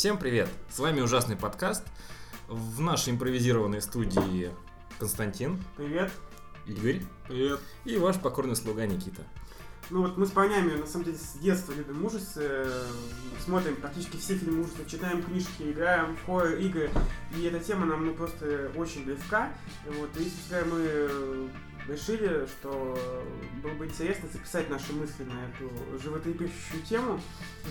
Всем привет! С вами ужасный подкаст. В нашей импровизированной студии Константин, Привет. Игорь Привет. и ваш покорный слуга Никита. Ну вот мы с парнями, на самом деле, с детства любим ужасы, э, смотрим практически все фильмы ужасов, читаем книжки, играем в хоррор игры, и эта тема нам ну, просто очень близка. Вот, и, собственно, мы решили, что было бы интересно записать наши мысли на эту животрепещущую тему.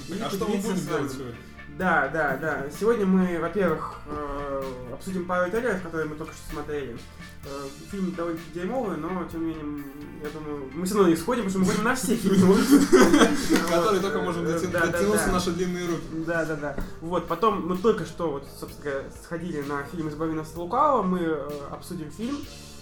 и А что мы поделиться будем с вами. делать сегодня? Да, да, да. Сегодня мы, во-первых, э, обсудим пару трейлеров, которые мы только что смотрели. Э, Фильм довольно дерьмовый, но тем не менее, я думаю, мы все равно не сходим, потому что мы ходим на все фильмы Вот, только можем э, дотянуться наши длинные руки. Да, да, да. Вот, потом мы только что, вот, собственно сходили на фильм «Избави нас от лукавого», мы обсудим фильм,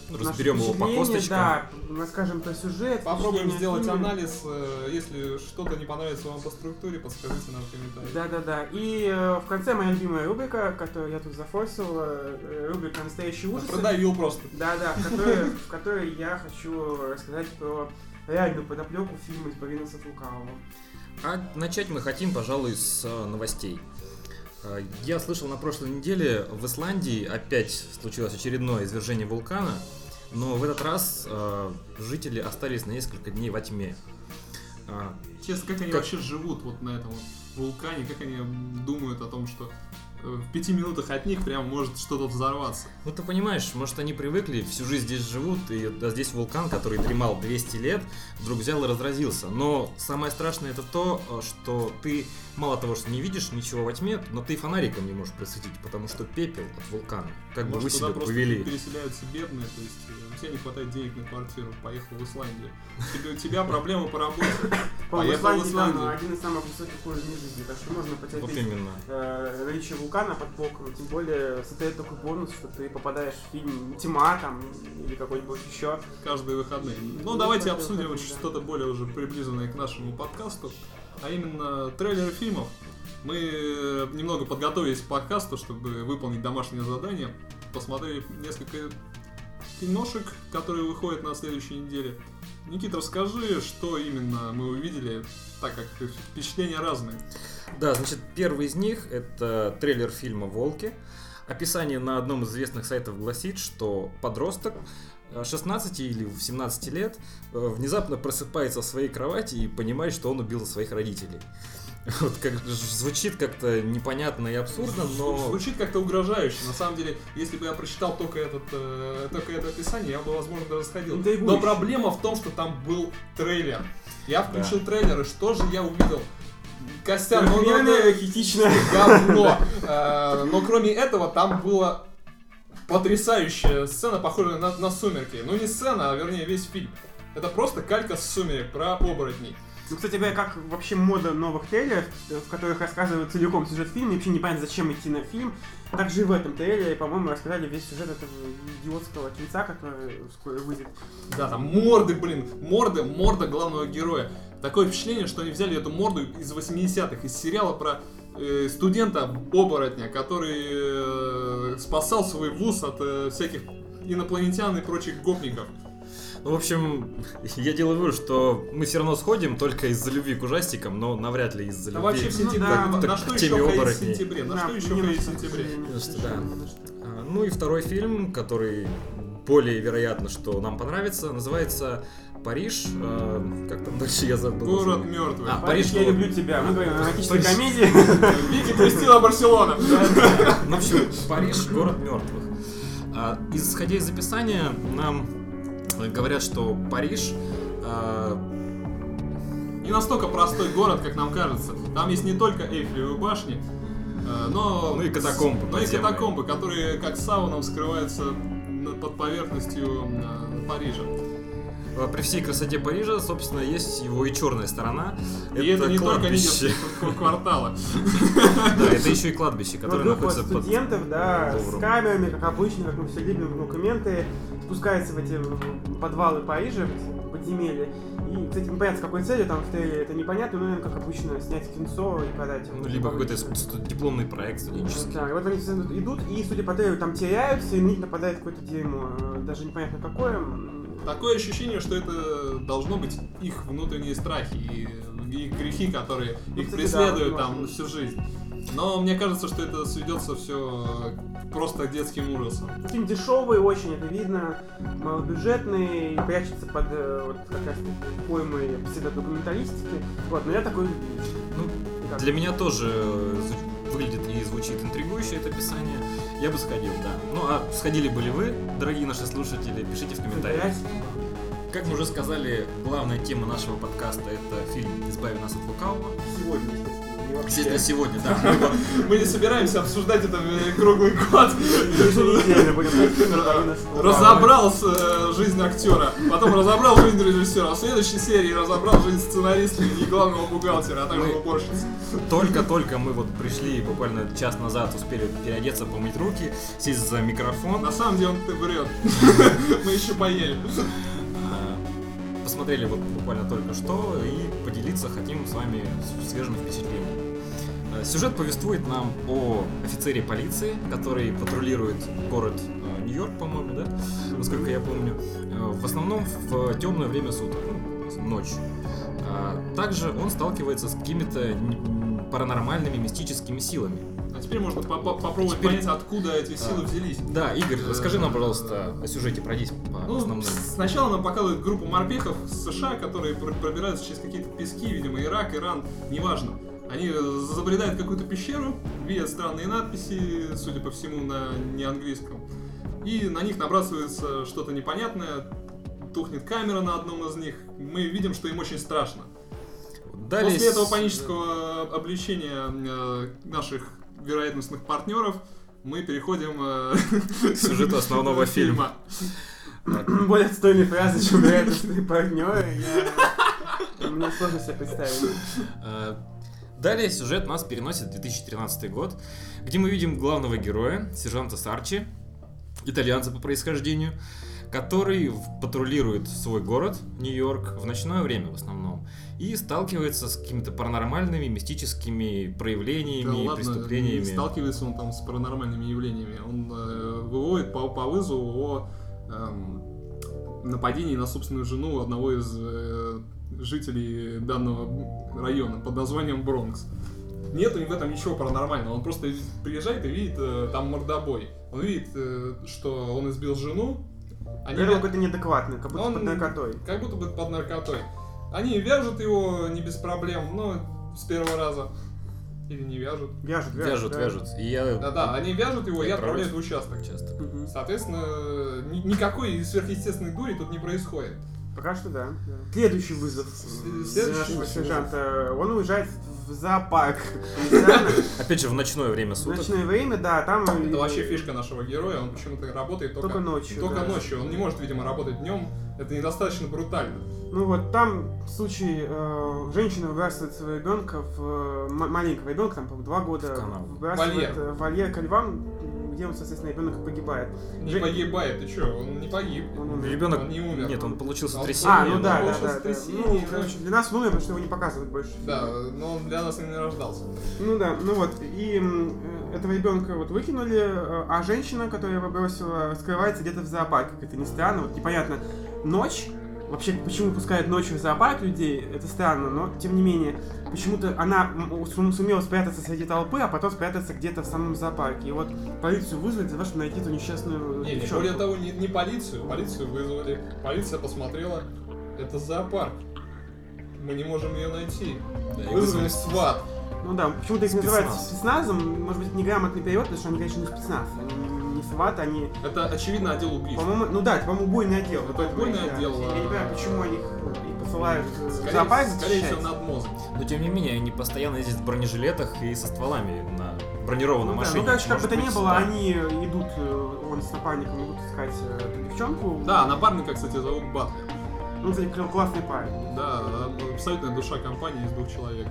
Разберем его по косточкам. Да, расскажем про сюжет. Попробуем сделать о фильме. анализ. э, Если что-то не понравится вам по структуре, подскажите нам в комментариях. Да, да, да. И э, в конце моя любимая рубрика, которую я тут зафорсил, э, рубрика «Настоящие ужасы». Продавил просто. Да, да, в которой, в которой я хочу рассказать про реальную подоплеку фильма «Избави нас от лукавого». А начать мы хотим, пожалуй, с э, новостей. Э, Я слышал на прошлой неделе, в Исландии опять случилось очередное извержение вулкана, но в этот раз э, жители остались на несколько дней во тьме. А, Честно, как они Как- вообще живут вот на этом вот вулкане, как они думают о том, что в пяти минутах от них прям может что-то взорваться. Ну ты понимаешь, может они привыкли, всю жизнь здесь живут, и да, здесь вулкан, который дремал 200 лет, вдруг взял и разразился. Но самое страшное это то, э, что ты мало того, что не видишь ничего во тьме, но ты фонариком не можешь просветить, потому что пепел от вулкана. Как бы Может, вы туда себя повели. переселяются бедные, то есть э, у тебя не хватает денег на квартиру, поехал в Исландию. Тебе- У тебя проблемы по работе. Поехал в Исландию. один из самых высоких уровней жизни, так что можно Вот потерпеть именно. э, наличие вулкана под боком. Тем более, создает такой бонус, что ты попадаешь в фильм «Тьма» там, или какой-нибудь еще. каждые выходные. Ну, Ну, давайте обсудим выходные, да. что-то более уже приближенное к нашему подкасту, а именно трейлеры фильмов. Мы э, немного подготовились к подкасту, чтобы выполнить домашнее задание. Посмотрели несколько киношек, которые выходят на следующей неделе. Никита, расскажи, что именно мы увидели, так как впечатления разные. Да, значит, первый из них это трейлер фильма «Волки». Описание на одном из известных сайтов гласит, что подросток э, 16 или 17 лет э, внезапно просыпается в своей кровати и понимает, что он убил своих родителей. Вот как звучит как-то непонятно и абсурдно, но Звучит как-то угрожающе. На самом деле, если бы я прочитал только, этот, э, только это описание, я бы, возможно, даже сходил. Интригующе. Но проблема в том, что там был трейлер. Я включил трейлер, и что же я увидел? Костян, ну, ну, ну, хитичное. говно. Э, Но кроме этого, там была потрясающая сцена, похожая на, на «Сумерки». Ну, не сцена, а вернее весь фильм. Это просто калька с «Сумерек» про оборотней. Ну, кстати говоря, как вообще мода новых трейлеров, э, в которых рассказывают целиком сюжет фильма, и вообще непонятно, зачем идти на фильм. Так же и в этом трейлере, по-моему, рассказали весь сюжет этого идиотского кинца, который скоро выйдет. Да, там морды, блин, морды, морда главного героя. Такое впечатление, что они взяли эту морду из 80-х, из сериала про э, студента-оборотня, который э, спасал свой вуз от э, всяких инопланетян и прочих гопников. Ну, в общем, я делаю вывод, что мы все равно сходим только из-за любви к ужастикам, но навряд ли из-за любви вообще в Ну сентябре, да, на, так- на что к еще теме оборотней. сентябре? На Да, что еще на в сентябре? Ну, что да. на. А, Ну и второй фильм, который более вероятно, что нам понравится, называется Париж. э, Как там дальше я забыл. Город мертвых. А, Париж, Париж, я люблю тебя. Мы говорим о романтической комедии. Вики Кристина Барселона. Ну, в общем, Париж, город мертвых. А, Исходя из описания, нам говорят, что Париж э, Не настолько простой город, как нам кажется. Там есть не только Эйфелевые башни, э, но... Ну и катакомбы Ну и катакомбы, которые как сауном скрываются под поверхностью э, Парижа. при всей красоте Парижа, собственно, есть его и черная сторона. И это, не только кладбище. лидерские кв- кварталы. Да, это еще и кладбище, которое группа находится под... студентов, да, с камерами, как обычно, как мы все любим, документы, спускается в эти подвалы Парижа, в эти подземелья. И, кстати, непонятно, с какой целью там в трейлере, это непонятно, но, наверное, как обычно, снять кинцо и подать. его. Ну, либо какой-то дипломный проект студенческий. Да, и вот они все идут, и, судя по трейлеру, там теряются, и на них нападает какое-то дерьмо. Э, Даже непонятно какое. Такое ощущение, что это должно быть их внутренние страхи и их грехи, которые Ну, их кстати, преследуют да, там всю жизнь. Но мне кажется, что это сведется все просто к детским ужасам. Фильм дешевый очень, это видно, малобюджетный, и прячется под э, вот как раз поймой псевдодокументалистики. Вот, но я такой... Ну, как- Для меня тоже э, выглядит и звучит интригующе это описание. Я бы сходил, да. Ну а сходили бы ли вы, дорогие наши слушатели, пишите в комментариях. Как мы уже сказали, главная тема нашего подкаста это фильм «Избави нас от лукавого». Сегодня, Естественно, сегодня, да. мы не собираемся обсуждать это э, круглый год. Еженедельно будем ходить в фильм «Избави нас от лукавого». Разобрал э, жизнь актера, потом разобрал жизнь режиссера, в следующей серии разобрал жизнь сценариста и главного бухгалтера, а также уборщицы. Только-только мы вот пришли, буквально час назад успели переодеться, помыть руки, сесть за микрофон. На самом деле он врет. Мы еще поели. А, Посмотрели вот буквально только что и поделиться хотим с вами с- свежими впечатлениями. А, Сюжет повествует нам о офицере полиции, который патрулирует город э, Нью-Йорк, по-моему, да, насколько я помню, э, в основном в темное время суток, ну, ночью. Также он сталкивается с какими-то паранормальными, мистическими силами. А теперь можно по- по- попробовать Теперь- понять, откуда эти силы взялись. Да, Игорь, расскажи нам, пожалуйста, о сюжете, пройдись по Ну, основным. сначала нам показывают группу морпехов с США, которые пр- пробираются через какие-то пески, видимо, Ирак, Иран, неважно. Они э, забредают какую-то пещеру, видят странные надписи, судя по всему, на неанглийском. И на них набрасывается что-то непонятное, тухнет камера на одном из них. Мы видим, что им очень страшно. Далее После этого панического обличения э, наших вероятностных партнеров мы переходим э, К сюжету основного фильма. Более отстойные фразы, чем вероятностные партнеры. Мне сложно себе представить. Э, Далее сюжет нас переносит в 2013 год, где мы видим главного героя, сержанта Сарчи, итальянца по происхождению, который патрулирует свой город, Нью-Йорк, в ночное время в основном, и сталкивается с какими-то паранормальными, мистическими Да проявлениями, ладно, не преступлениями. сталкивается он там с паранормальными явлениями. Он э, выводит по, по вызову о эм, нападении на собственную жену одного из э, жителей данного района под названием Бронкс. Нету в этом ничего паранормального. Он просто приезжает и видит э, там мордобой. Он видит, э, что он избил жену. Они вя- какой-то неадекватный, как будто Он- под наркотой. как будто бы под наркотой. Они вяжут его не без проблем, но с первого раза. Или не вяжут. Вяжут, Вяжут, да. вяжут. И я Да-да, они вяжут его и Я отправляют в участок. часто. Мгм. Соответственно, ни- никакой сверхъестественной дури тут не происходит. Пока что да. да. Следующий вызов Следующий нашего вызов. сержанта. Он уезжает в зоопарк. Опять же, в ночное время В суток. ночное время, да, там... Это вообще фишка нашего героя, он почему-то работает только, Только ночью, Только да. ночью, он не может, видимо, работать днем. Это недостаточно брутально. Ну вот там случай, э, женщина выбрасывает своего ребенка в э, маленького ребенка, там, по-моему, два года, В канал. выбрасывает Вольер. э, в вольер ко львам, где он, соответственно, ребенок погибает. Не Жень- погибает, ты чё, он не погиб. Он умер. Ребенок... Он не умер. Нет, он получил сотрясение. А, ну он да, да, да, да. Ну, короче, для нас он умер, потому что его не показывают больше. Да, но он для нас именно рождался. Ну да, ну вот, и э, этого ребенка вот выкинули, э, а женщина, которая его бросила, скрывается где-то в зоопарке, как это ни странно, вот непонятно, ночь, вообще почему пускают ночью в зоопарк людей, это странно, но тем не менее, почему-то она сумела спрятаться среди толпы, а потом спрятаться где-то в самом зоопарке, и вот полицию вызвали для того, чтобы найти эту несчастную Не, не, девчонку. более того, не, не полицию. Полицию вызвали. Полиция посмотрела. Это зоопарк. Мы не можем ее найти. Да, Вызвали СВАТ. Ну да, почему-то их называют спецназом, может быть, неграмотный перевод, потому что они, конечно, не спецназ, они не СВАТ, они Это, очевидно, отдел убийств. По-моему, ну да, это, по-моему, убойный отдел. Это убойный я- отдел, Я не а- понимаю, почему они их и посылают э, в Скорее, зоопарк скорее всего, над мозгом. Но тем не менее, они постоянно ездят в бронежилетах и со стволами на бронированном Ну, да, машине. ну, короче, как бы то ни было, да. они идут, э, он с напарником идут искать э, эту девчонку. Да, напарника, кстати, зовут Батлер. Ну, кстати, кл- классный парень. Да, абсолютная душа компании из двух человек.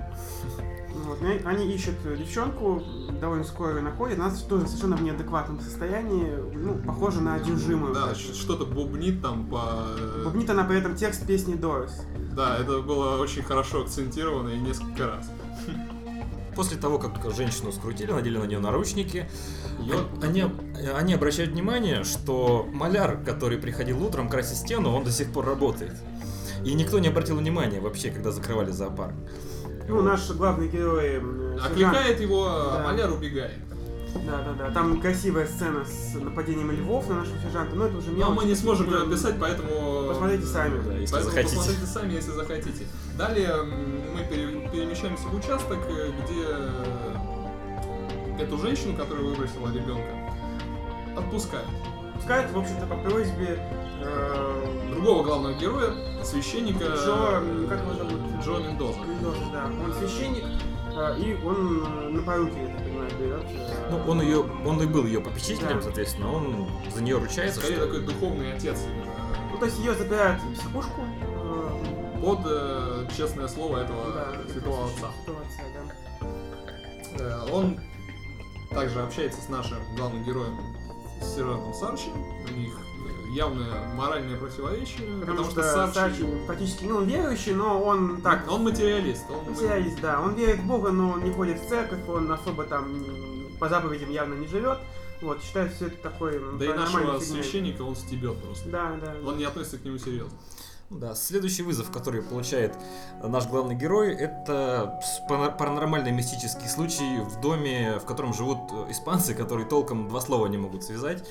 Вот, они ищут э, девчонку, довольно скоро находят, она тоже совершенно в неадекватном состоянии, ну, похоже на одержимую. Да, что-то бубнит там по... Бубнит она при этом текст песни Doors. Да, это было очень хорошо акцентировано и несколько раз. После того, как женщину скрутили, надели на нее наручники, Её- они, они обращают внимание, что маляр, который приходил утром красить стену, он до сих пор работает. И никто не обратил внимания вообще, когда закрывали зоопарк. Ну, наш главный герой... э, Окликает его, Да. а Маляр убегает. Да, да, да. Там красивая сцена с нападением львов на нашего сержанта, но это уже Но мелочь. мы не сможем ее описать, поэтому... Посмотрите сами. Да, если Поэтому захотите. посмотрите сами, если захотите. Далее мы пере- перемещаемся в участок, э, где э, эту женщину, которая выбросила ребенка, отпускают. Пускают, в общем-то, по просьбе э, Другого главного героя, священника Джо, как его зовут? Джо Мендоза. Мендоза, да. Он священник, э, и он на поруки, я так понимаю, берет. э, Ну, он ее, он и был ее попечителем, Да. соответственно, он за нее ручается, Скорее что... такой духовный отец именно. Ну, то есть ее забирают в психушку. э, Под э, честное слово этого да, святого отца. Святого отца, да. Э, Он также общается с нашим главным героем, с сержантом Сарчи. У них э, явное моральное противоречие, Потому, что, Сарчи... Сачи практически, ну, он верующий, но он так, Он материалист. Он материалист, да. Он верит в Бога, но он не ходит в церковь, он особо там по заповедям явно не живет. Вот, считает все это такой м, Да и нашего фигней. священника он стебет просто. Да, да. Он не относится к нему серьезно. Да, следующий вызов, который получает наш главный герой, это паранормальный мистический случай в доме, в котором живут э, испанцы, которые толком два слова не могут связать.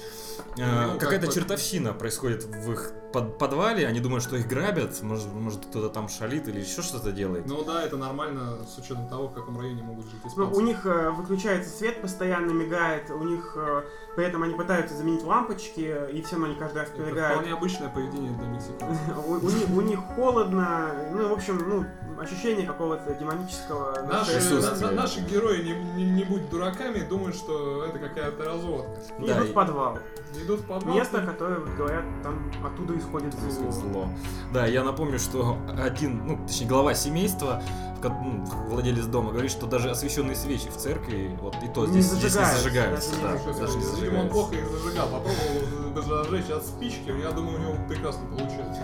Э, Ну, как Какая-то бы- чертовщина происходит в их под- подвале, они думают, что их грабят, может, может кто-то там шалит или еще что-то делает. Ну да, это нормально с учетом того, в каком районе могут жить Ну, испанцы. у них э, выключается свет, постоянно мигает, у них э, при этом они пытаются заменить лампочки, и все равно они каждый раз Это перегорают. вполне обычное поведение для мексиканцев. У них холодно, ну, в общем, ну, ощущение какого-то демонического Наши, на- наши герои, не, не, не будь дураками, думают, что это какая-то разводка. И Да, идут и- в подвал. Идут в подвал. Место, которое, вот говорят, там оттуда исходит зло. Зло. Да, я напомню, что один, ну, точнее, глава семейства, ну, владелец дома, говорит, что даже освещенные свечи в церкви, вот и то Не здесь, здесь не зажигаются, зажигаются. не да, зажигаются. даже не Видимо, он зажигаются. плохо их зажигал. Попробовал даже зажечь от спички. Я думаю, у него прекрасно получилось.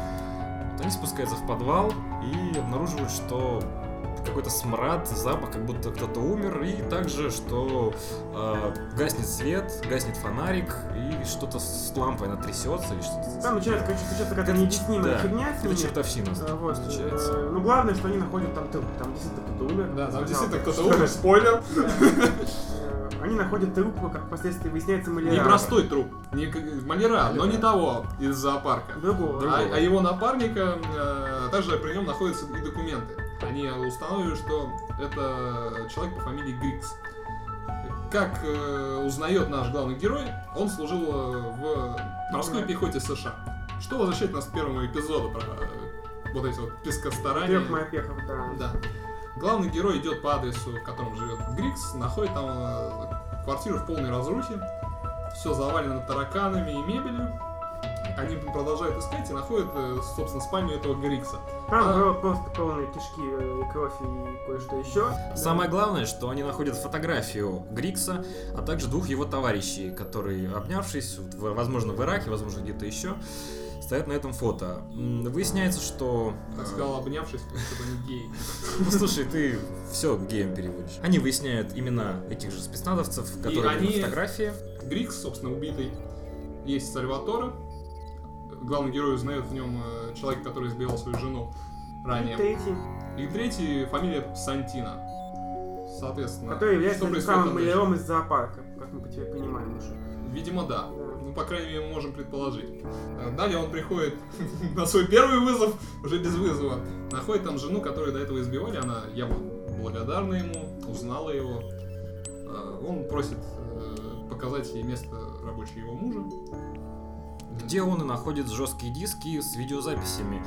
Вот Они спускаются в подвал и обнаруживают, что какой-то смрад, запах, как будто кто-то умер, и также, что э, гаснет свет, гаснет фонарик, и что-то с лампой она трясется, или что-то. Там начинается, короче, случается какая-то Это- необъяснимая да, фигня с Это чертовщина Э, Вот. случается. э, Ну, главное, что они находят там труп. Там действительно кто-то умер. Да, там действительно кто-то умер. Спойлер. Они находят труп, как впоследствии выясняется, маляра. Непростой труп. Не Маляра, но не того из зоопарка. Другого. Другого. А, а его напарника, э, также при нем находятся и документы. Они устанавливают, что это человек по фамилии Грикс. Как э, узнает наш главный герой, он служил э, в морской Да. пехоте США. Что возвращает нас к первому эпизоду про э, вот эти вот пескостарания. Трех мопехов, да. Да. Главный герой идет по адресу, в котором живет Грикс, находит там э, квартиру в полной разрухе, все завалено тараканами и мебелью. Они продолжают искать и находят, э, собственно, спальню этого Грикса. Там А. просто полные кишки, э, кровь и кое-что еще. Самое главное, что они находят фотографию Грикса, а также двух его товарищей, которые, обнявшись, возможно, в Ираке, возможно, где-то еще, стоят на этом фото. Выясняется, что... Так э, сказал, обнявшись, будто они геи. Ну, слушай, ты все геем переводишь. Они выясняют имена этих же спецназовцев, которые они- на фотографии. Грикс, собственно, убитый. Есть Сальваторе. Главный герой узнает в нем э, человека, который избивал свою жену И ранее. третий, И третий фамилия Сантина. Соответственно, который является что самым маляром из зоопарка, как мы по тебе понимаем уже. Видимо, да. Да. Ну, по крайней мере, мы можем предположить. Э, Далее он приходит на свой первый вызов, уже без вызова. Находит там жену, которую до этого избивали. Она явно благодарна ему, узнала его. Э, Он просит э, показать ей место рабочего его мужа. где он и находит жесткие диски с видеозаписями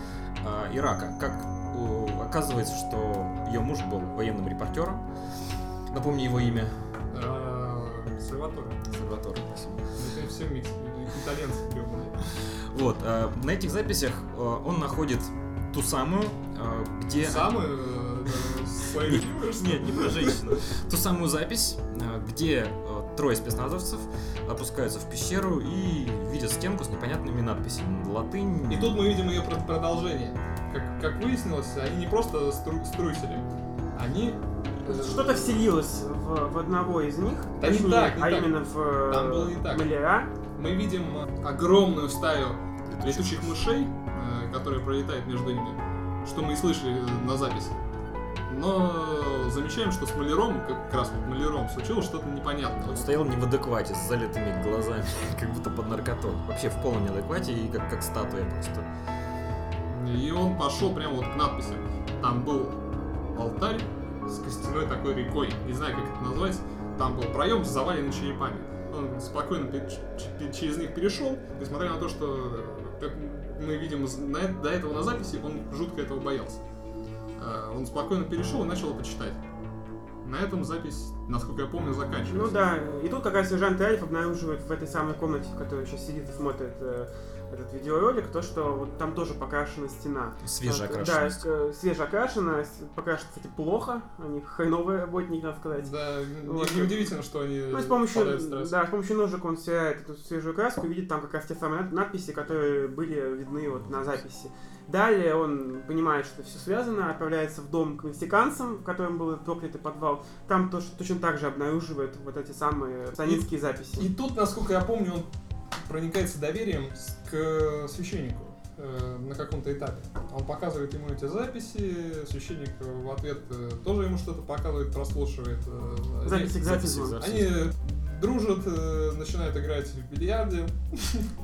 а, Ирака. Как э, оказывается, что ее муж был военным репортером. Напомни его имя. Э, Сальваторе. Сальваторе, спасибо. Это все микс, итальянцы. Вот, а, на этих записях а, он находит ту самую, а, где... Э, свои Нет, не про женщину. Ту самую запись, где трое спецназовцев опускаются в пещеру и видят стенку с непонятными надписями. на Латынь. И тут мы видим ее прод- продолжение. Как, как выяснилось, они не просто стру- струсили, они... э, Что-то вселилось в, в одного из них, Да не так, не а так. именно в э, Там было не так. маляра. Мы видим э, огромную стаю летучих мышей, э, которая пролетает между ними, что мы и слышали э, на записи. Но замечаем, что с маляром, как раз вот маляром, случилось что-то непонятное. Он стоял не в адеквате, с залитыми глазами, как будто под наркотой. Вообще в полном неадеквате и как, как статуя просто. И он пошел прямо вот к надписи. Там был алтарь с костяной такой рекой. Не знаю, как это назвать. Там был проем заваленный черепами. Он спокойно пе- ч- через них перешел, несмотря на то, что, как мы видим э- до этого на записи, он жутко этого боялся. А, Он спокойно перешел и начал почитать. На этом запись, насколько я помню, заканчивается. Ну да, и тут как раз сержант Альф обнаруживает в этой самой комнате, в которой сейчас сидит и смотрит э, этот видеоролик, то, что вот там тоже покрашена стена. Свежая Вот, окрашенность. Да, э, свежеокрашена, покрашена, кстати, плохо, они хреновые работники, надо сказать. Да, не- Вот. неудивительно, что они Ну, с помощью, да, с помощью ножек он стирает эту свежую краску и видит там как раз те самые над- надписи, которые были видны вот на записи. Далее он понимает, что все связано, отправляется в дом к мексиканцам, в котором был проклятый подвал. Там тоже, точно так же обнаруживает вот эти самые санинские записи. И тут, насколько я помню, он проникается доверием к священнику э, на каком-то этапе. Он показывает ему эти записи, священник в ответ э, тоже ему что-то показывает, прослушивает. э, Записи Записи. Они дружат, начинают играть в бильярде,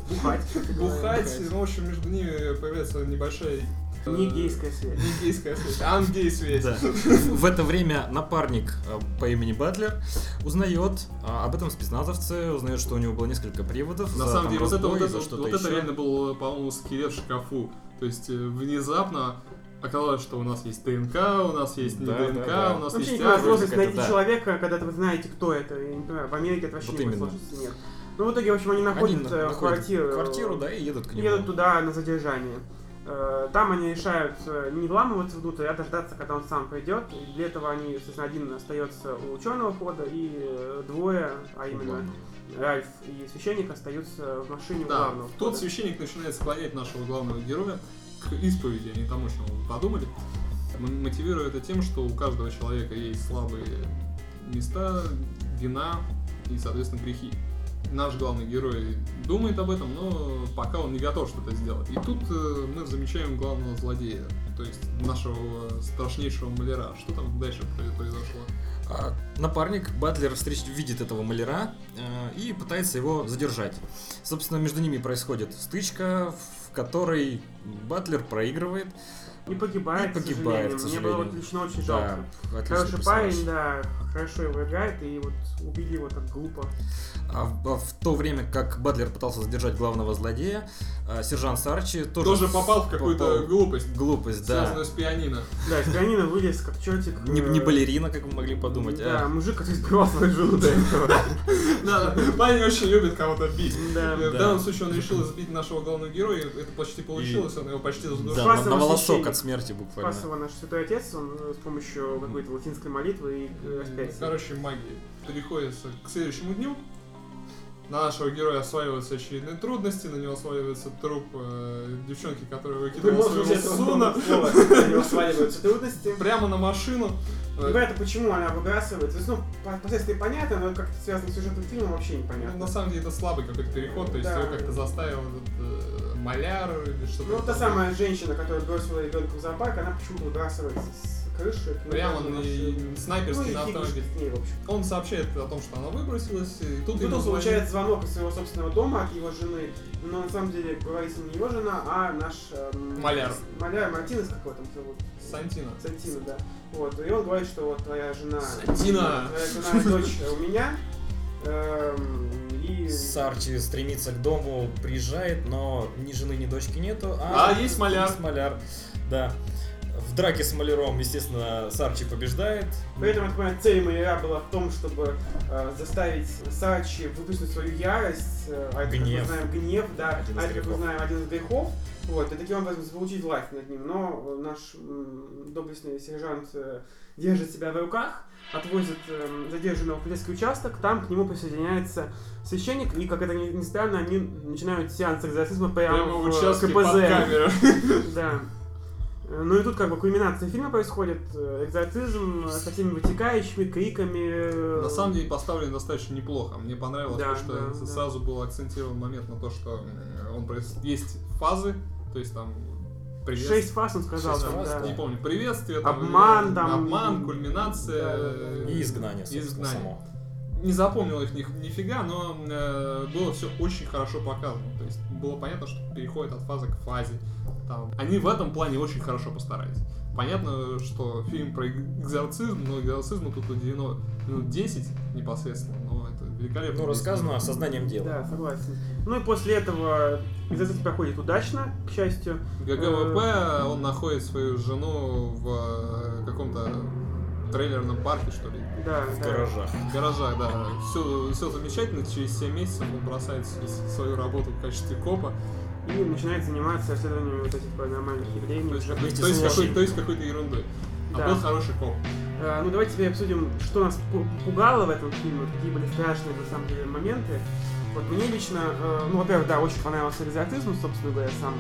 Бухать. бухать. Ну, в общем, между ними появляется небольшая... Не гейская связь. Не гейская связь, а ангей-связь. Да. В это время напарник э, по имени Батлер узнает а, об этом спецназовце, узнает, что у него было несколько приводов. На за, самом там, деле, вот это, разбой вот и за это, что-то вот это реально был, по-моему, скелет в шкафу. То есть э, внезапно оказалось, что у нас есть ДНК, у нас есть не Да, ДНК, да, да. у нас Вообще есть возможности какая-то, найти да. человека, когда вы знаете, кто это. Я не понимаю, в Америке это вообще Вот не возможности нет. Ну, в итоге, в общем, они Они находят, на- э, находят квартиру. квартиру, да, и едут к нему. едут туда на задержание. Э, Там они решают э, не вламываться внутрь, а дождаться, когда он сам придет. И для этого они, соответственно, один остается у черного хода, и двое, а именно Ральф и священник, остаются в машине у Да, главного тот входа. священник начинает склонять нашего главного героя к исповеди, а не тому, что мы подумали. Мотивируя это тем, что у каждого человека есть слабые места, вина и, соответственно, грехи. Наш главный герой думает об этом, но пока он не готов что-то сделать. И тут э, мы замечаем главного злодея, то есть нашего страшнейшего маляра. Что там дальше про- произошло? А, Напарник Батлер встреч... видит этого маляра э, и пытается его задержать. Собственно, между ними происходит стычка, в которой Батлер проигрывает. И погибает, И к погибает, сожалению. к Мне было вот сожалению. лично очень Да, жалко. отличный Хороший персонаж. парень, да, хорошо его играет, и вот убили его так глупо. А в, а в то время, как Батлер пытался задержать главного злодея, а, сержант Сарчи тоже, Тоже попал в какую-то попал глупость, глупость, да. связанную с пианино. Да, из пианино вылез как чертик. Не, э, не балерина, как вы могли подумать, Да, а мужик, который сбивал до этого. Да, парень очень любит кого-то бить. Да. В Да. данном случае он решил избить нашего главного героя, это почти получилось, он его почти да, задушил. На, волосок от смерти буквально. Спас его наш святой отец, он э, с помощью какой-то латинской молитвы и э, распятия. Короче, магии. Переходится к следующему дню. На нашего героя осваиваются очередные трудности, на него осваивается труп э, девчонки, которая можешь своего сына него сваливаются трудности. прямо на машину. И это почему она выбрасывает. Ну, по- впоследствии понятно, но как-то связано с сюжетом фильма вообще Ну, непонятно. на самом деле это слабый какой-то переход, то есть Да. ее как-то заставил этот э, маляр или что-то. Ну, та самая женщина, которая бросила ребенка в зоопарк, она почему-то выбрасывает с крыши. к нему Прямо на. Ну, снайперский и на фиг автомобиль. с ней, в общем. Он сообщает о том, что она выбросилась, и тут Тут ему он получает звонок из своего собственного дома от его жены, но на самом деле говорит не его жена, а наш эм, Маляр. Маляр Мартинес, как его там зовут? Сантино. Сантино, да. Вот, и он говорит, что вот твоя жена... Сантино! Твоя жена и дочь у меня. эм, и... Сарчи стремится к дому, приезжает, но ни жены, ни дочки нету, а, А, есть маляр. Есть маляр, да. В драке с маляром, естественно, Сарчи побеждает. При этом, я понимаю, цель Маляра была в том, чтобы э, заставить Сачи выплеснуть свою ярость, э, а это, как мы Гнев. знаем, гнев, да, Один а это, как мы знаем, один из грехов. Вот, и таким образом заполучить власть над ним. Но э, наш м, доблестный сержант э, держит себя в руках, отвозит э, задержанного в полицейский участок, там к нему присоединяется священник, и, как это ни, ни странно, они начинают сеанс экзорцизма прямо, Прямо в в участке КПЗ. под камеру. Да. Ну и тут как бы кульминация фильма происходит, э, экзорцизм э, со всеми вытекающими, криками. э, На самом деле поставлен достаточно неплохо. Мне понравилось Да, то, что да, да. сразу был акцентирован момент на то, что он есть фазы, то есть там привет- Шесть фаз он сказал Шесть фаз, да. да. Не помню, приветствие, там, Обман, там, обман, кульминация. Да, да, И изгнание, собственно, изгнание. само. Не запомнил их ни, нифига, но э, было все очень хорошо показано. То есть было понятно, что переходит от фазы к фазе. Там. Они в этом плане очень хорошо постарались. Понятно, что фильм про экзорцизм, но экзорцизму тут уделено минут 10 непосредственно, но это великолепно. Ну, рассказано со знанием дела. Да, согласен. Ну и после этого экзорцизм проходит удачно, к счастью. GG WP, он находит свою жену в э, каком-то трейлерном парке, что ли. Да, В да. гаражах. В гаражах, да. Все, все замечательно. Через 7 месяцев он бросает свою работу в качестве копа. И начинает заниматься исследованием вот этих паранормальных явлений. То есть, уже. вместе то есть какой- то есть какой-то ерундой. А Да. был хороший коп. А, ну давайте теперь обсудим, что нас пу- пугало в этом фильме, какие были страшные на самом деле моменты. Вот мне лично, э, ну, во-первых, да, очень понравился экзорцизм, собственно говоря, сам,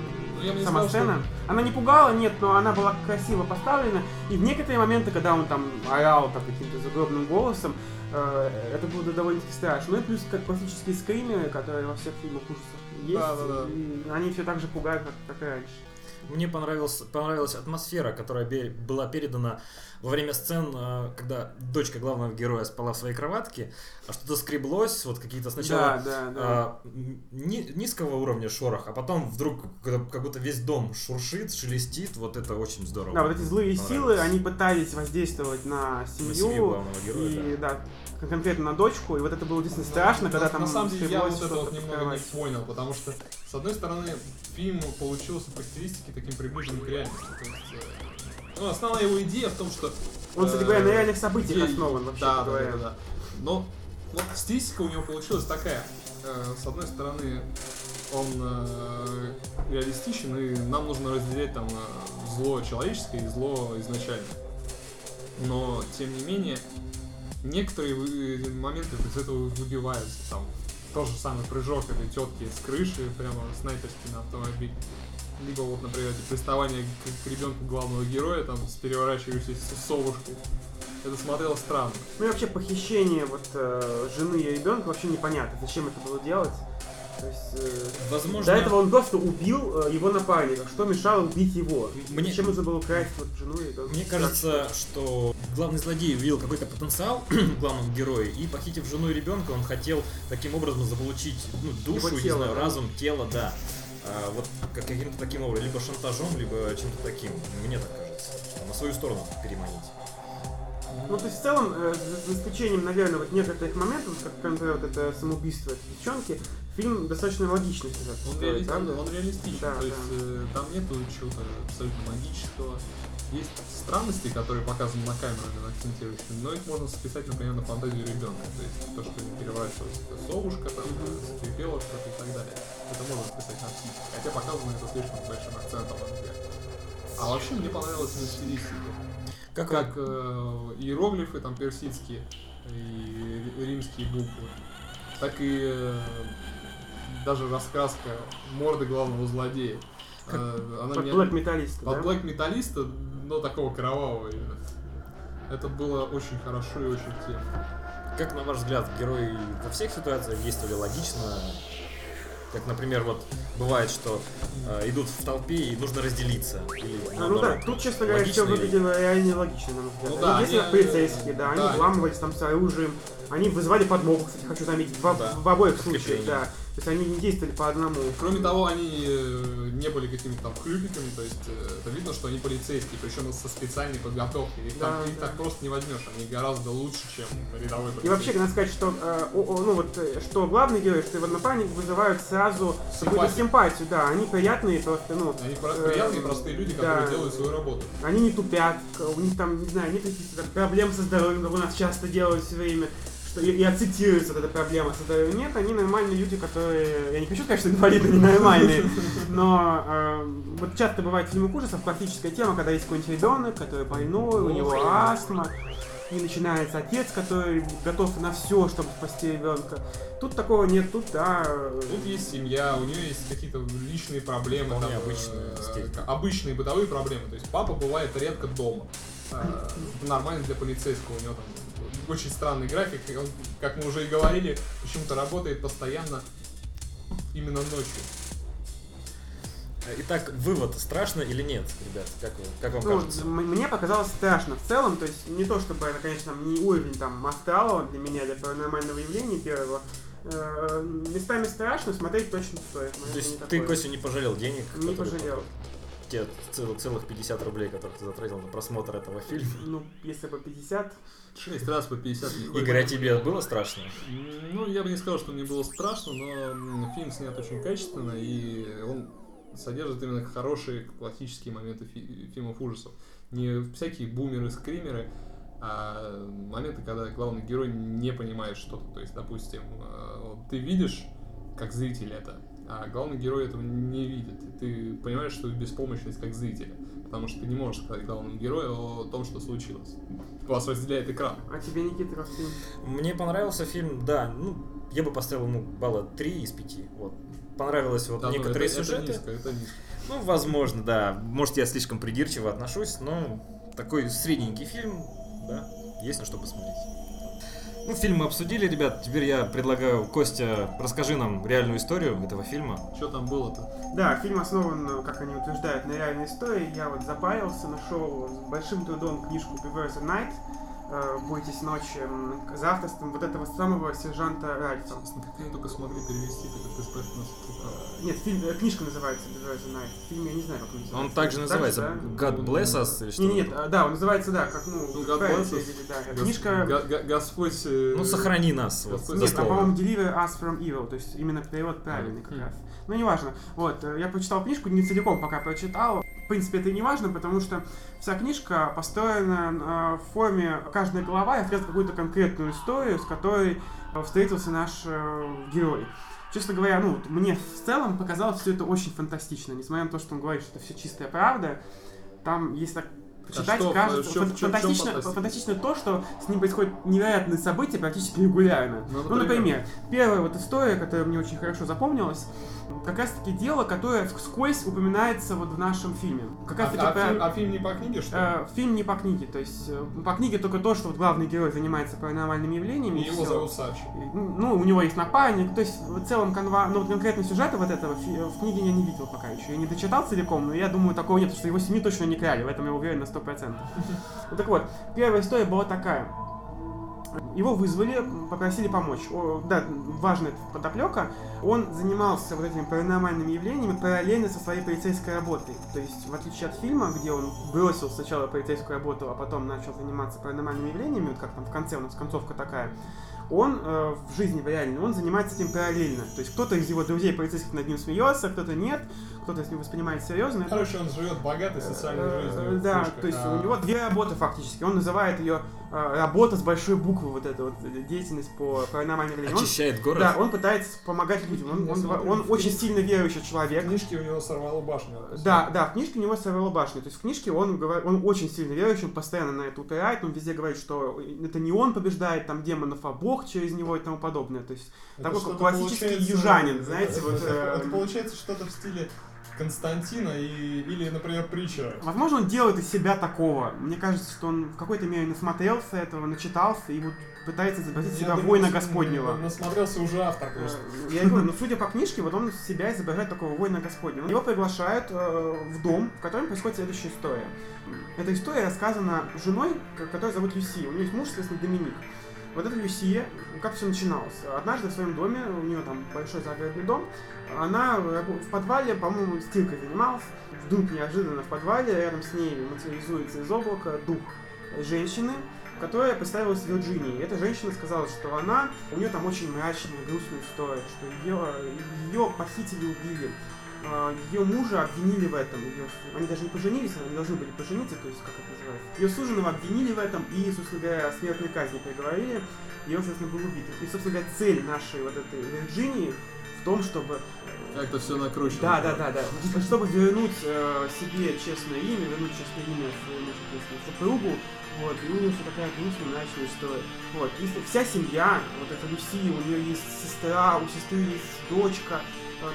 сама сказал, сцена. Она не пугала, нет, но она была красиво поставлена. И в некоторые моменты, когда он там орал так, каким-то загробным голосом, э, это было довольно-таки страшно. Ну и плюс как классические скримеры, которые во всех фильмах ужасов есть. Да, да, да. И они все так же пугают, как, как и раньше. Мне понравилась, понравилась атмосфера, которая была передана во время сцен, э, когда дочка главного героя спала в своей кроватке, а что-то скреблось, вот какие-то сначала да, да, да. а, ни- низкого уровня шорох, а потом вдруг как будто весь дом шуршит, шелестит, вот это очень здорово. Да, вот эти злые силы, они пытались воздействовать на На семью, семью главного героя, и да. Конкретно на дочку, и вот это было действительно страшно, на, когда на там самом деле я вот это вот немного не понял, потому что, с одной стороны, фильм получился по стилистике таким приближенным к реальности. То есть, э, ну, основная его идея в том, что... Он, кстати э, говоря, на реальных событиях основан, вообще да, да, говоря. да, да, да. Но вот стилистика у него получилась такая. Э, С одной стороны, он э, реалистичен, и нам нужно разделять там зло человеческое и зло изначально. Но, тем не менее, некоторые вы- моменты из этого выбиваются. Там тот же самый прыжок этой тетки с крыши, прямо снайперский на автомобиль. Либо вот, например, эти приставания к, к ребенку главного героя, там, с переворачивающейся совушкой. Это смотрелось странно. Ну и вообще похищение вот э, жены и ребенка вообще непонятно, зачем это было делать. То есть, э, Возможно, до этого он просто убил э, его напарника. Что мешало убить его? Мне- Зачем нужно было красть вот жену и ребенка? Мне кажется, что главный злодей увидел какой-то потенциал в главном герое, и похитив жену и ребенка, он хотел таким образом заполучить ну, душу, Его не тело, знаю, да? разум, тело, да. А, вот как- каким-то таким образом, либо шантажом, либо чем-то таким. Мне так кажется. На свою сторону переманить. Ну, то есть, в целом, э, за, за исключением, наверное, вот некоторых моментов, как, например, вот это самоубийство этой девчонки, фильм достаточно логичный сюжет. Он, строит, реали- правда? он реалистичен, Да, то да. есть э, там нету чего-то абсолютно магического. Есть странности, которые показаны на камеру или акцентирующие, но их можно списать, например, на фантазию ребенка. То есть то, что не переворачивалась совушка, там, Мгм. скрипело что-то и так далее. Это можно списать на психику. Хотя показано это слишком большим акцентом. А вообще мне понравилась стилистика. Как, Как э, иероглифы там персидские и римские буквы, так и э, даже раскраска морды главного злодея. Э, она Под мне- Black Металлист, под да? Black Металлиста, но такого кровавого именно. Это было очень хорошо и очень тема. Как, на ваш взгляд, герои во всех ситуациях действовали логично? Как, например, вот бывает, что э, идут в толпе и нужно разделиться. Или, А, ну да, тут, честно говоря, все выглядело реально логично, на мой взгляд. Ну они да, они- как полицейские, да, они да. вламывались там с оружием, они вызывали подмогу, кстати, хочу заметить, в, Да. в обоих случаях, да. То есть они не действовали по одному. Кроме того, они э, не были какими-то там хлюпиками, то есть э, это видно, что они полицейские, причем со специальной подготовкой. Их, Да, их да. так просто не возьмешь, они гораздо лучше, чем рядовой полицейский. И вообще, надо сказать, что, э, о- ну вот, что главный герой, что его напарник вызывают сразу Симпатию. симпатию, да, они приятные просто, ну, Они э, приятные, простые люди, которые да. делают свою работу. они не тупят, у них там, не знаю, нет каких-то там проблем со здоровьем, как у нас часто делают все время, что и, и акцентируется вот эта проблема со здоровьем. Нет, они нормальные люди, которые, я не хочу сказать, что инвалиды ненормальные, но э, вот часто бывает в фильмах ужасов классическая тема, когда есть какой-нибудь ребенок, который больной, у него астма, и начинается отец, который готов на все, чтобы спасти ребенка. Тут такого нет, тут, да, Тут есть семья, у нее есть какие-то личные проблемы. Там, обычные, э, обычные бытовые проблемы. То есть папа бывает редко дома. Э, Нормально для полицейского. У него там очень странный график. и Он, как мы уже и говорили, почему-то работает постоянно именно ночью. Итак, вывод, страшно или нет, ребят? Как, вы- как вам Ну, кажется? мне показалось страшно в целом, то есть не то чтобы это, конечно, там, не уровень там астрала для меня, для паранормального явления первого. Э, местами страшно, смотреть точно стоит. То есть ты, такое. Костя, не пожалел денег? Не пожалел. Те цел- целых 50 рублей, которые ты затратил на просмотр этого фильма. Ну, если бы 50, Шесть раз по 50 не. Игорь, а тебе было страшно? Ну, я бы не сказал, что мне было страшно, но фильм снят очень качественно, и он содержит именно хорошие классические моменты фи- фильмов ужасов. Не всякие бумеры, скримеры, а моменты, когда главный герой не понимает что-то. То есть, допустим, э, ты видишь, как зритель это, а главный герой этого не видит. И ты понимаешь свою беспомощность как зрителя. Потому что ты не можешь сказать главному герою о том, что случилось. Вас разделяет экран. а тебе, Никита, как фильм? Мне понравился фильм, да, ну, я бы поставил ему балла 3 из 5. Вот. Понравилось вот Да, ну, некоторые это, это сюжеты. низко, это низко. Ну, возможно, да. Может, я слишком придирчиво отношусь, но такой средненький фильм, да, есть на что посмотреть. Ну, фильм мы обсудили, ребят. Теперь я предлагаю, Костя, расскажи нам реальную историю этого фильма. Что там было-то? Да, фильм основан, как они утверждают, на реальной истории. Я вот запарился, нашел с большим трудом книжку the Night, «Бойтесь ночи», за авторством вот этого самого сержанта Ральфа. Как только смогли перевести, так ты спрашиваешь нас, прав. Нет, фильм, э, книжка называется the Night. Фильм я не знаю, как он называется. Он также Так называется же, да? God Bless Us или что Не, нет, а, да, он называется, да, как, ну, Ну, God Bless Us. да. Гос- Книжка... Господь... э, Ну, сохрани нас. Господь Нет, там, слово. по-моему, Deliver Us From Evil, то есть именно перевод правильный как раз. Ну, неважно. Вот, э, я прочитал книжку, не целиком пока прочитал. В принципе, это и не важно, потому что вся книжка построена э, в форме, каждая глава рассказывает какую-то конкретную историю, с которой э, встретился наш э, герой. Честно говоря, ну, вот мне в целом показалось все это очень фантастично, несмотря на то, что он говорит, что это все чистая правда. Там, если так почитать, что, кажется, в чём- фан- в чём- в чём фантастично, фантастично то, что с ним происходят невероятные события практически регулярно. Ну, Ну, например? например, первая вот история, которая мне очень хорошо запомнилась, как раз таки дело, которое вскользь упоминается вот в нашем фильме. Как раз А, таки а про- фильм, а фильм не по книге, что ли? э, фильм не по книге, то есть э, по книге только то, что вот главный герой занимается паранормальными явлениями. И и его всё. зовут Сачи. Ну, у него есть напарник, то есть в целом канва, ну, вот конкретно сюжета вот этого фи- в книге я не видел пока еще. Я не дочитал целиком, но я думаю, такого нет, что его семью точно не крали, в этом я уверен на 100%. Ну так вот, первая история была такая. Его вызвали, попросили помочь. О, да, важная подоплека. Он занимался вот этими паранормальными явлениями параллельно со своей полицейской работой. То есть, в отличие от фильма, где он бросил сначала полицейскую работу, а потом начал заниматься паранормальными явлениями, вот как там в конце у нас концовка такая, он э, в жизни в реальной, он занимается этим параллельно. То есть кто-то из его друзей полицейских над ним смеется, кто-то нет, кто-то с ним воспринимает серьезно. Это Короче, он живет богатой социальной Э, жизнью. Да, то есть а- у него две работы фактически. Он называет ее работа с большой буквы, вот эта вот деятельность по паранормальным явлениям. Он- Очищает город. Да, он пытается помогать людям. Он, он- смотрю, он в очень кни- сильно верующий В человек. книжке у него сорвало башню. Да, да, в книжке у него сорвало башню. То есть в книжке он, он очень сильно верующий, он постоянно на это упирает, он везде говорит, что это не он побеждает там демонов, а Бог через него и тому подобное. То есть Это такой классический южанин, знаете, это, вот... это- э, это получается что-то в стиле Константина и, или, например, Притчера. Возможно, он делает из себя такого. Мне кажется, что он в какой-то мере насмотрелся этого, начитался и вот пытается изобразить Я себя думаю, воина Господнего. Насмотрелся уже автор Э, просто. Я говорю, ну судя по книжке, вот он себя изображает такого воина Господня. Его приглашают э, в дом, в котором происходит следующая история. Эта история рассказана женой, которая зовут Люси. У нее есть муж, соответственно, Доминик. Вот эта Люсия, как все начиналось. Однажды в своем доме, у нее там большой загородный дом, она рабо- в подвале, по-моему, стиркой занималась. Вдруг неожиданно в подвале рядом с ней материализуется из облака дух женщины, которая представилась Вирджинией. Эта женщина сказала, что она, у нее там очень мрачная, грустная история, что ее, ее похитили, убили. А, Ее мужа обвинили в этом. С- они даже не поженились, они должны были пожениться, то есть как это называется. Ее суженого обвинили в этом и, собственно говоря, смертной казни приговорили. И он, собственно, был убит. И, собственно говоря, цель нашей вот этой Вирджинии в том, чтобы э, Как-то все накручено. да, да, да, да. Чтобы вернуть э, себе честное имя, вернуть честное имя своему, супругу, вот, и у нее все такая грустная, мрачная история. Вот, и вся семья, вот эта Люси, у нее есть сестра, у сестры есть дочка,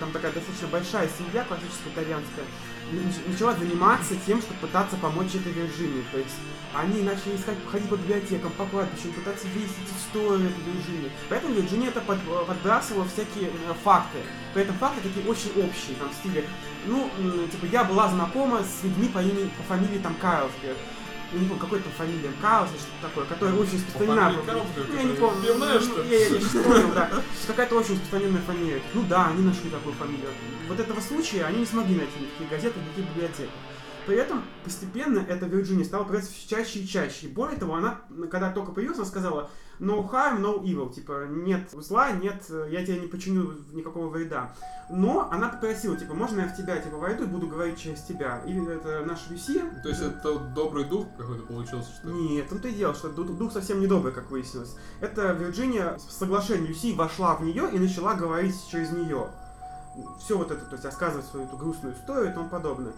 там такая достаточно большая семья, классическая итальянская, нач- начала заниматься тем, чтобы пытаться помочь этой Вирджинии. То есть они начали искать, ходить по библиотекам, по кладбищам, пытаться выяснить историю этой Вирджинии. Поэтому Вирджиния это под- подбрасывала всякие э, факты. При этом факты такие очень общие, там, в стиле, ну, типа, я была знакома с людьми по имени, по фамилии, там, Карлсберг. Не помню, какой там фамилия, Карлс или что-то такое, которая очень распространена. Ну, я не помню. пивная, Ну, что ли? Я, я, я сейчас понял, да. Какая-то очень распространенная фамилия. Ну да, они нашли такую фамилию. Вот этого случая они не смогли найти никаких газет, никаких библиотек. При этом постепенно эта Вирджиния стала появляться все чаще и чаще. И более того, она, когда только появилась, она сказала no harm, no evil. Типа, нет зла, нет, э, я тебе не починю никакого вреда. Но она попросила, типа, можно я в тебя, типа, войду и буду говорить через тебя. И это наша Люсия. То есть это добрый дух какой-то получился, что ли? Нет, в том-то и дело, что ду- дух совсем не добрый, как выяснилось. Это Вирджиния в соглашении Люси вошла в нее и начала говорить через нее. Все вот это, то есть рассказывать свою эту грустную историю и тому подобное.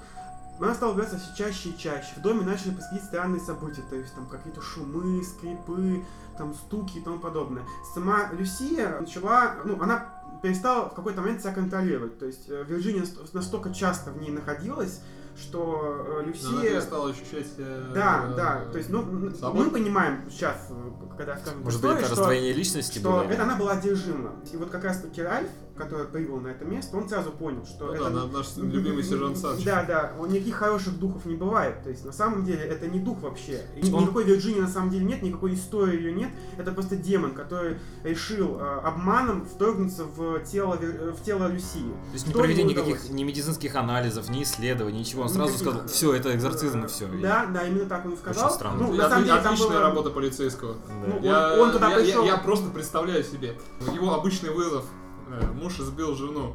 Она стала говориться все чаще и чаще. В доме начали происходить странные события, то есть там какие-то шумы, скрипы, там стуки и тому подобное. Сама Люсия начала, ну, она перестала в какой-то момент себя контролировать. То есть э, Вирджиния наст- настолько часто в ней находилась, что э, Но она Люсия... перестала ощущать себя... Да, э, да. То есть, ну, собой? мы понимаем сейчас, э, когда скажем Может быть, это что, раздвоение личности что было? это она была одержима. И вот как раз таки Ральф, который прибыл на это место, он сразу понял, что Ну это... да, наш любимый сержант Садчик. Да, да, он- никаких хороших духов не бывает. То есть, на самом деле, это не дух вообще. И Он- Никакой Вирджинии на самом деле нет, никакой истории ее нет. Это просто демон, который решил э, обманом вторгнуться в тело, э, в тело Люсии. То есть не проведя никаких ни медицинских анализов, ни исследований, ничего. Он сразу Никаких. сказал, все, это экзорцизм и все. Да, да, именно так он и сказал. Очень странно. Ну, на самом деле, там отличная было- работа полицейского. Ну, я, он, он туда я- пришел. я, я просто представляю себе. Его обычный вызов. Э, Муж избил жену.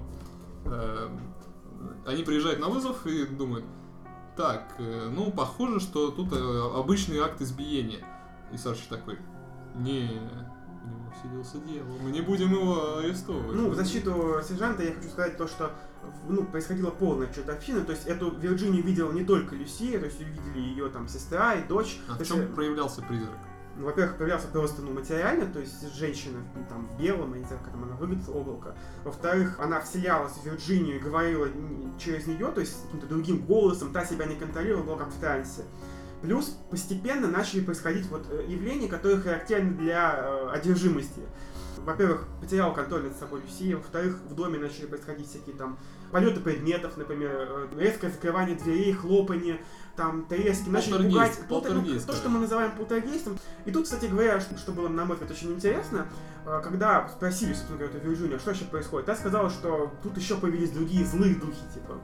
Э, Они приезжают на вызов и думают, так, э, ну, похоже, что тут обычный акт избиения. И Сарчик такой, не, него вселился дьявол, мы не будем его арестовывать. Ну, в защиту сержанта я хочу сказать то, что ну, происходила полная чертовщина, то есть эту Вирджинию видела не только Люсия, то есть видели ее там сестра и дочь. А в есть, чем э, проявлялся призрак? Во-первых, появлялся просто ну, материально, то есть женщина ну, там в белом, я не знаю, как там она выглядит, облако. Во-вторых, она вселялась в Вирджинию и говорила через нее, то есть каким-то другим голосом, та себя не контролировала, была как в трансе. Плюс постепенно начали происходить вот э, явления, которые характерны для э, одержимости. Во-первых, потерял контроль над собой Люсия, во-вторых, в доме начали происходить всякие там полеты предметов, например, э, резкое закрывание дверей, хлопанье, там трески, начали Полтергейст, пугать. Полтер- ну, полтергейст, То, что мы называем полтергейстом. И тут, кстати говоря, что, что было, на мой взгляд, очень интересно, э, когда спросили, собственно говоря, эту Вирджинию, что вообще происходит, та сказала, что тут еще появились другие злые духи, типа.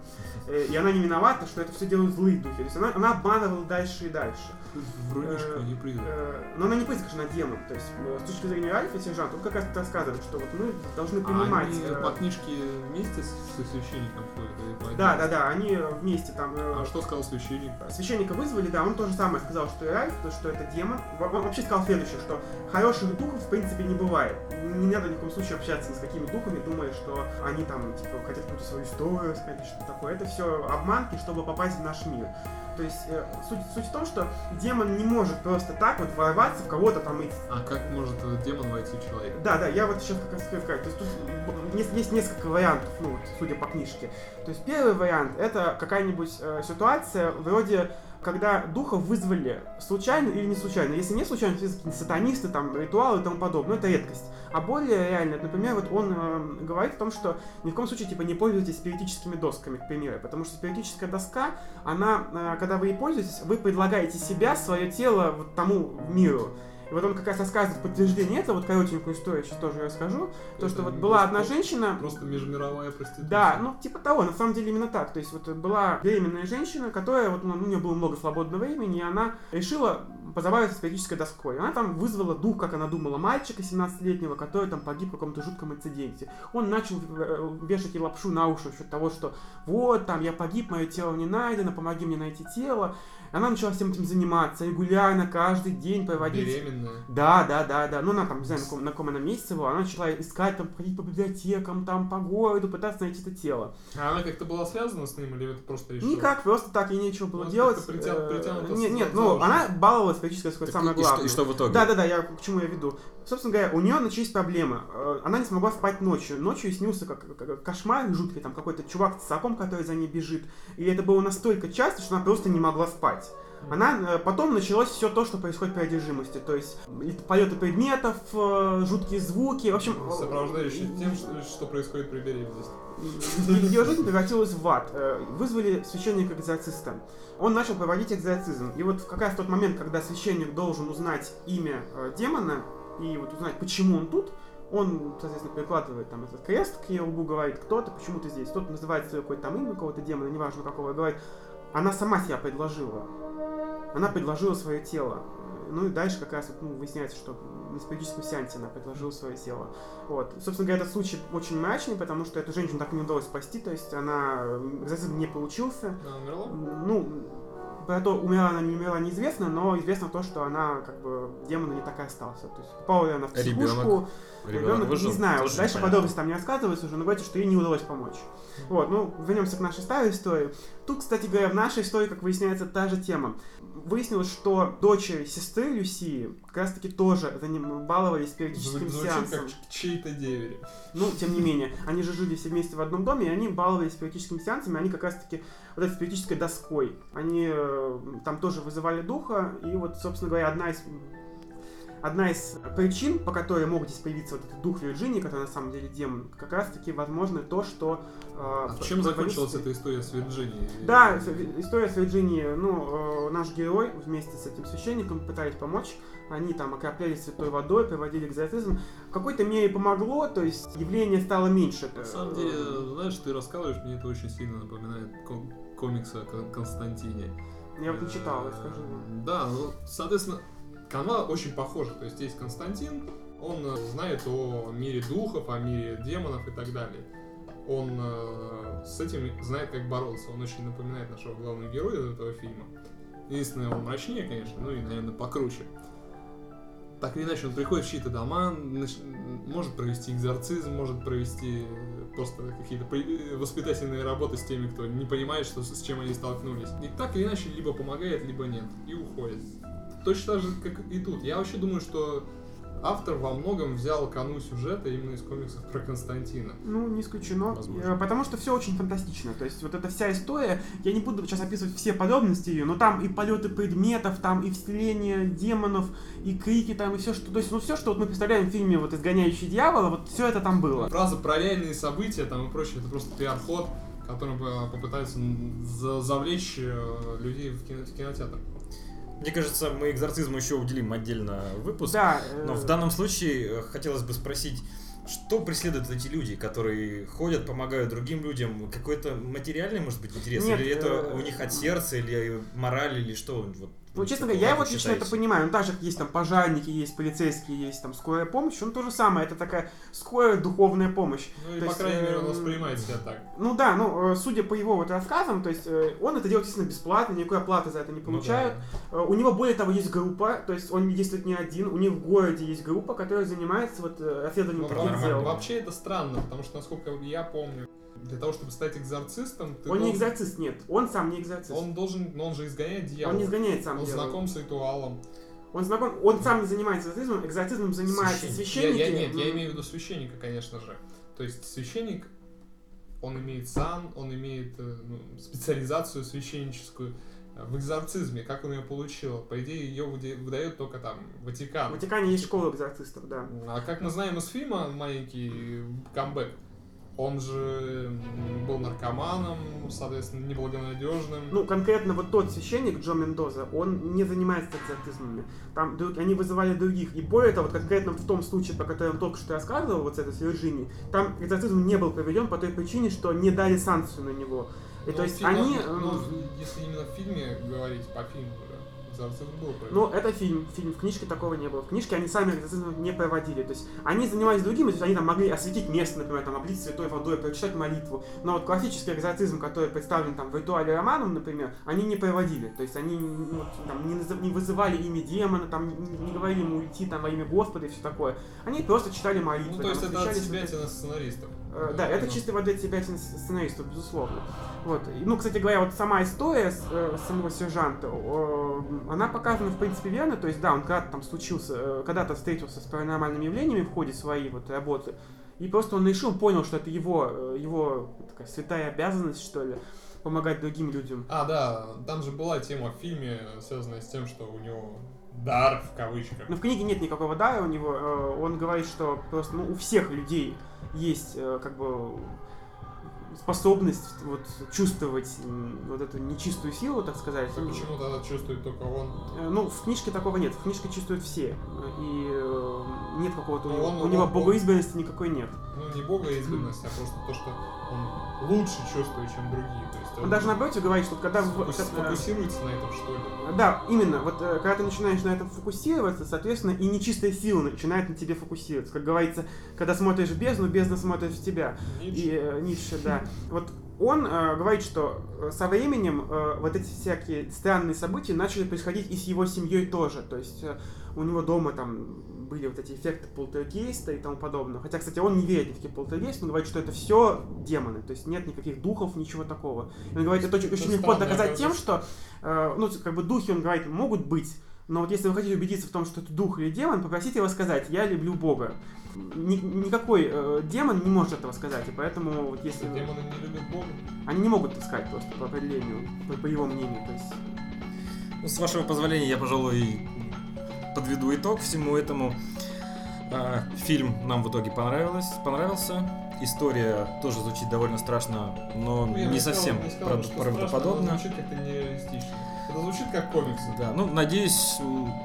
Э, И она не виновата, что это все делают злые духи. То есть она, она обманывала дальше и дальше. Врунишка, э, не призрак. Э, Но она не призрак, она демон. То есть, э, с точки зрения Альфа сержант, он как раз рассказывает, что вот мы должны понимать... А они э, по книжке вместе с со священником ходят? Да, да, да, они вместе там... А что сказал священник? Священника вызвали, да, он то же самое сказал, что и Ральф, то, что это демон. Он вообще сказал следующее, что хороших духов в принципе не бывает. Не надо ни в коем случае общаться ни с какими духами, думая, что они там, типа, хотят какую-то свою историю сказать, что такое. Это все обманки, чтобы попасть в наш мир. То есть э, суть, суть в том, что демон не может просто так вот ворваться в кого-то там и А как может демон войти в человека? да, да, я вот сейчас как раз хотел сказать. То есть тут есть, есть несколько вариантов, ну вот, судя по книжке. То есть первый вариант это какая-нибудь э, ситуация вроде когда духов вызвали случайно или не случайно. Если не случайно, то какие-нибудь сатанисты, там, ритуалы и тому подобное. Но это редкость. А более реально, например, вот он э, говорит о том, что ни в коем случае, типа, не пользуйтесь спиритическими досками, к примеру. Потому что спиритическая доска, она, э, когда вы ей пользуетесь, вы предлагаете себя, свое тело вот тому миру. И вот он как раз рассказывает подтверждение этого, вот коротенькую историю, сейчас тоже расскажу. То, Это что вот была одна женщина, Просто межмировая проституция. да, ну типа того, на самом деле именно так. То есть вот была беременная женщина, которая, вот ну, у нее было много свободного времени, и она решила позабавиться с периодической доской. Она там вызвала дух, как она думала, мальчика 17-летнего, который там погиб в каком-то жутком инциденте. Он начал э, вешать ей лапшу на уши насчет того, что вот, там, я погиб, мое тело не найдено, помоги мне найти тело. Она начала всем этим заниматься, регулярно, каждый день проводить Беременная. да, да, да, да. Ну, она там, не знаю, на каком, на каком она месяце была. Она начала искать, там, ходить по библиотекам, там, по городу, пытаться найти это тело. А она как-то была связана с ним или это просто решила? Никак, просто так ей нечего было Просто делать. притя- Э, притянуто Нет, нет, ну, она баловалась спиритическое Так самое и, что, главное. и что в итоге? Да, да, да, я к чему я веду. Собственно говоря, у нее начались проблемы. Э, Она не смогла спать ночью. Ночью снился как, как- кошмар жуткий, там какой-то чувак с тесаком, который за ней бежит. И это было настолько часто, что она просто не могла спать. Она э, потом началось все то, что происходит при одержимости. То есть полеты предметов, э, жуткие звуки. В общем, э, Сопровождающий тем, что, происходит при беременности. ее жизнь превратилась в ад. Э, Вызвали священника-экзорциста. Он начал проводить экзорцизм. И вот как раз в тот момент, когда священник должен узнать имя демона и вот узнать, почему он тут, он, соответственно, прикладывает там этот крест к ее лбу, говорит, кто-то, почему ты здесь. Кто-то называет свое какое-то там имя какого-то демона, неважно какого, говорит, она сама себя предложила. Она предложила свое тело. Ну и дальше как раз вот, ну, выясняется, что на спиритическом сеансе она предложила свое тело. Вот. Собственно говоря, этот случай очень мрачный, потому что эту женщину так и не удалось спасти, то есть она экзорцизм не получился. Она умерла? Ну, про то, умерла она, не умерла, неизвестно, но известно то, что она, как бы, демона не так и остался. То есть попала ли она в психушку, Ребенок? Ребенок, выжил? не знаю, Тоже дальше подробности там не рассказывается уже, но говорится, что ей не удалось помочь. Вот, ну, вернемся к нашей старой истории. Тут, кстати говоря, в нашей истории, как выясняется, та же тема. Выяснилось, что дочери сестры Люсии как раз-таки тоже баловались периодическим Зву- Звучит сеансом. как чей-то деверь. Ну, тем не менее, они же жили все вместе в одном доме, и они баловались спиритическими сеансами, они как раз-таки вот этой спиритической доской. Они э, там тоже вызывали духа, и вот, собственно говоря, одна из Одна из причин, по которой мог здесь появиться вот этот дух Вирджинии, который на самом деле демон, как раз таки, возможно, то, что... э, А чем закончилась эта история с Вирджинией? Да, с- история с Вирджинией, ну, э, наш герой вместе с этим священником пытались помочь. Они там окропляли святой водой, проводили экзорцизм. В какой-то мере помогло, то есть явление стало меньше. На самом деле, знаешь, ты рассказываешь, мне это очень сильно напоминает ком- комикс о Кон- Константине. Я вот не читал, скажи. Э, Да, ну, соответственно, канва очень похожа. То есть есть Константин, он э, знает о мире духов, о мире демонов и так далее. Он э, с этим знает, как бороться. Он очень напоминает нашего главного героя этого фильма. Единственное, он мрачнее, конечно, ну и, наверное, покруче. Так или иначе, он приходит в чьи-то дома, нач- может провести экзорцизм, может провести просто какие-то при- воспитательные работы с теми, кто не понимает, что, с чем они столкнулись. И так или иначе, либо помогает, либо нет, и уходит. Точно так же, как и тут. Я вообще думаю, что автор во многом взял кану сюжета именно из комиксов про Константина. Ну, не исключено. Возможно. Э, Потому что все очень фантастично. То есть вот эта вся история, я не буду сейчас описывать все подробности ее, но там и полеты предметов, там и вселение демонов, и крики там, и все, что. То есть, ну все, что вот мы представляем в фильме вот изгоняющий дьявола, вот все это там было. Фраза про реальные события там и прочее, это просто пиар-ход, которым э, попытаются завлечь э, людей в кинотеатр. Мне кажется, мы экзорцизму еще уделим отдельно выпуск. Да. э, Но в данном случае э, хотелось бы спросить, что преследуют эти люди, которые ходят, помогают другим людям? Какой-то материальный, может быть, интерес? Нет, или это э, у них от сердца, или мораль, или что? Вот, Ну, честно как говоря, я вы вот лично это считаете? понимаю. Ну, так же, как есть там пожарники, есть полицейские, есть там скорая помощь, он то же самое. Это такая скорая духовная помощь. Ну и То по есть, крайней мере он эм, воспринимает себя так. Ну да, ну, э, судя по его вот рассказам, то есть э, он это делает, естественно, бесплатно, никакой оплаты за это не Ну получает. Э, У него, более того, есть группа, то есть он действует не один, у них в городе есть группа, которая занимается вот расследованием Ну, таких дел. Вообще это странно, потому что, насколько я помню, для того, чтобы стать экзорцистом, ты Он не должен- экзорцист, нет, он сам не экзорцист. он должен, но он же изгоняет дьявола. Он не изгоняет сам Он знаком с ритуалом. Он знаком, он сам не занимается экзорцизмом, экзорцизмом занимается Священник. Я, священники. я- нет, я имею в виду священника, конечно же. То есть священник, он имеет сан, он имеет э, ну, специализацию священническую э, в экзорцизме. Как он ее получил? По идее, ее выдает только там Ватикан. В Ватикане есть школа экзорцистов, да. А как мы знаем из фильма маленький камбэк, он же был наркоманом, соответственно, неблагонадежным. Ну, конкретно вот тот священник, Джо Мендоза, он не занимается экзорцизмами. Там они вызывали других. И более того, вот конкретно в том случае, я вам только что рассказывал, вот с этой с Вирджинией, там экзорцизм не был проведен по той причине, что не дали санкцию на него. И Ну, то есть фильм- они... ну, эм, если именно в фильме говорить, по фильму, проведен. Ну, это фильм, фильм, в книжке такого не было. В книжке они сами экзорцизм не проводили. То есть они занимались другим, то есть они там могли осветить место, например, там облить святой водой, прочитать молитву. Но вот классический экзорцизм, который представлен там в ритуале романом, например, они не проводили. То есть они ну, там, не, назыв- не вызывали имя демона, там не, не говорили ему уйти там во имя Господа и все такое. Они просто читали молитвы. Ну, то есть там, это от себя сценаристов. Э, Да, это Ну, чистой воды от себя сценаристов, безусловно. Вот. Ну, кстати говоря, вот сама история с, э, самого сержанта, э, она показана, в принципе, верно. То есть, да, он когда-то там случился, э, когда-то встретился с паранормальными явлениями в ходе своей вот работы. И просто он решил, понял, что это его, э, его такая святая обязанность, что ли, помогать другим людям. А, да, там же была тема в фильме, связанная с тем, что у него дар в кавычках. Но в книге нет никакого дара у него. э, Он говорит, что просто ну, у всех людей есть э, как бы способность вот чувствовать вот эту нечистую силу, так сказать. А почему тогда чувствует только он? Э, Ну, в книжке такого нет. В книжке чувствуют все. И нет какого-то... у Ну, него- он- у него он- богоизбранности никакой нет. Ну, не бога избранность, а просто то, что он лучше чувствует, чем другие. То есть Он даже наоборот говорит, что когда... э, фокусируется на этом, что ли. Да, именно. Вот э, когда ты начинаешь на этом фокусироваться, соответственно, и нечистая сила начинает на тебе фокусироваться. Как говорится, когда смотришь в бездну, бездна смотрит в тебя. Ницше. И э, Ницше, да. Вот он э, говорит, что э, со временем э, вот эти всякие странные события начали происходить и с его семьей тоже. То есть э, у него дома там были вот эти эффекты полтергейста и тому подобное. Хотя, кстати, он не верит ни в какие полтергейсты, он говорит, что это все демоны, то есть нет никаких духов, ничего такого. И он говорит, это очень, очень Это легко доказать тем, что, э, ну, как бы духи, он говорит, могут быть, но вот если вы хотите убедиться в том, что это дух или демон, попросите его сказать, я люблю Бога. Ни- никакой э, демон не может этого сказать, и поэтому вот если... Демоны не любят бога. Они не могут так сказать просто по определению, по, по его мнению. То есть, Ну, с вашего позволения, я, пожалуй, подведу итог всему этому. А, Фильм нам в итоге понравилось, понравился. История тоже звучит довольно страшно, но Ну, бы не сказал- совсем не сказал страшно, правдоподобно. но звучит как-то нереалистично. Это звучит как комиксы. Да, ну, надеюсь,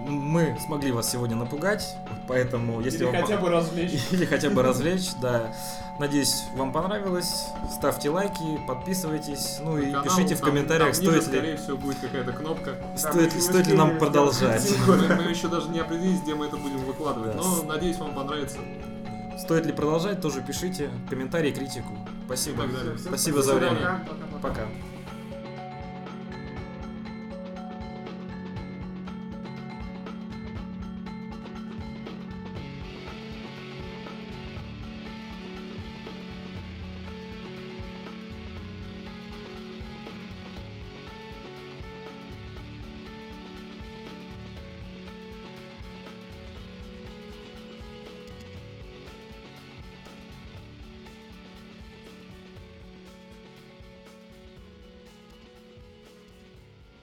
мы смогли вас сегодня напугать, поэтому если Или вам хотя бы развлечь. или хотя бы развлечь, да. Надеюсь, вам понравилось. Ставьте лайки, подписывайтесь, ну и Канал, пишите в там- комментариях, там ниже, стоит ли, скорее всего, будет какая-то кнопка. стоит, ли- стоит ли нам продолжать. Мы, мы еще даже не определились, где мы это будем выкладывать. Да. Но надеюсь, вам понравится. Стоит ли продолжать, тоже пишите комментарии, критику. Спасибо. Всем Спасибо за время. Пока, пока. Пока.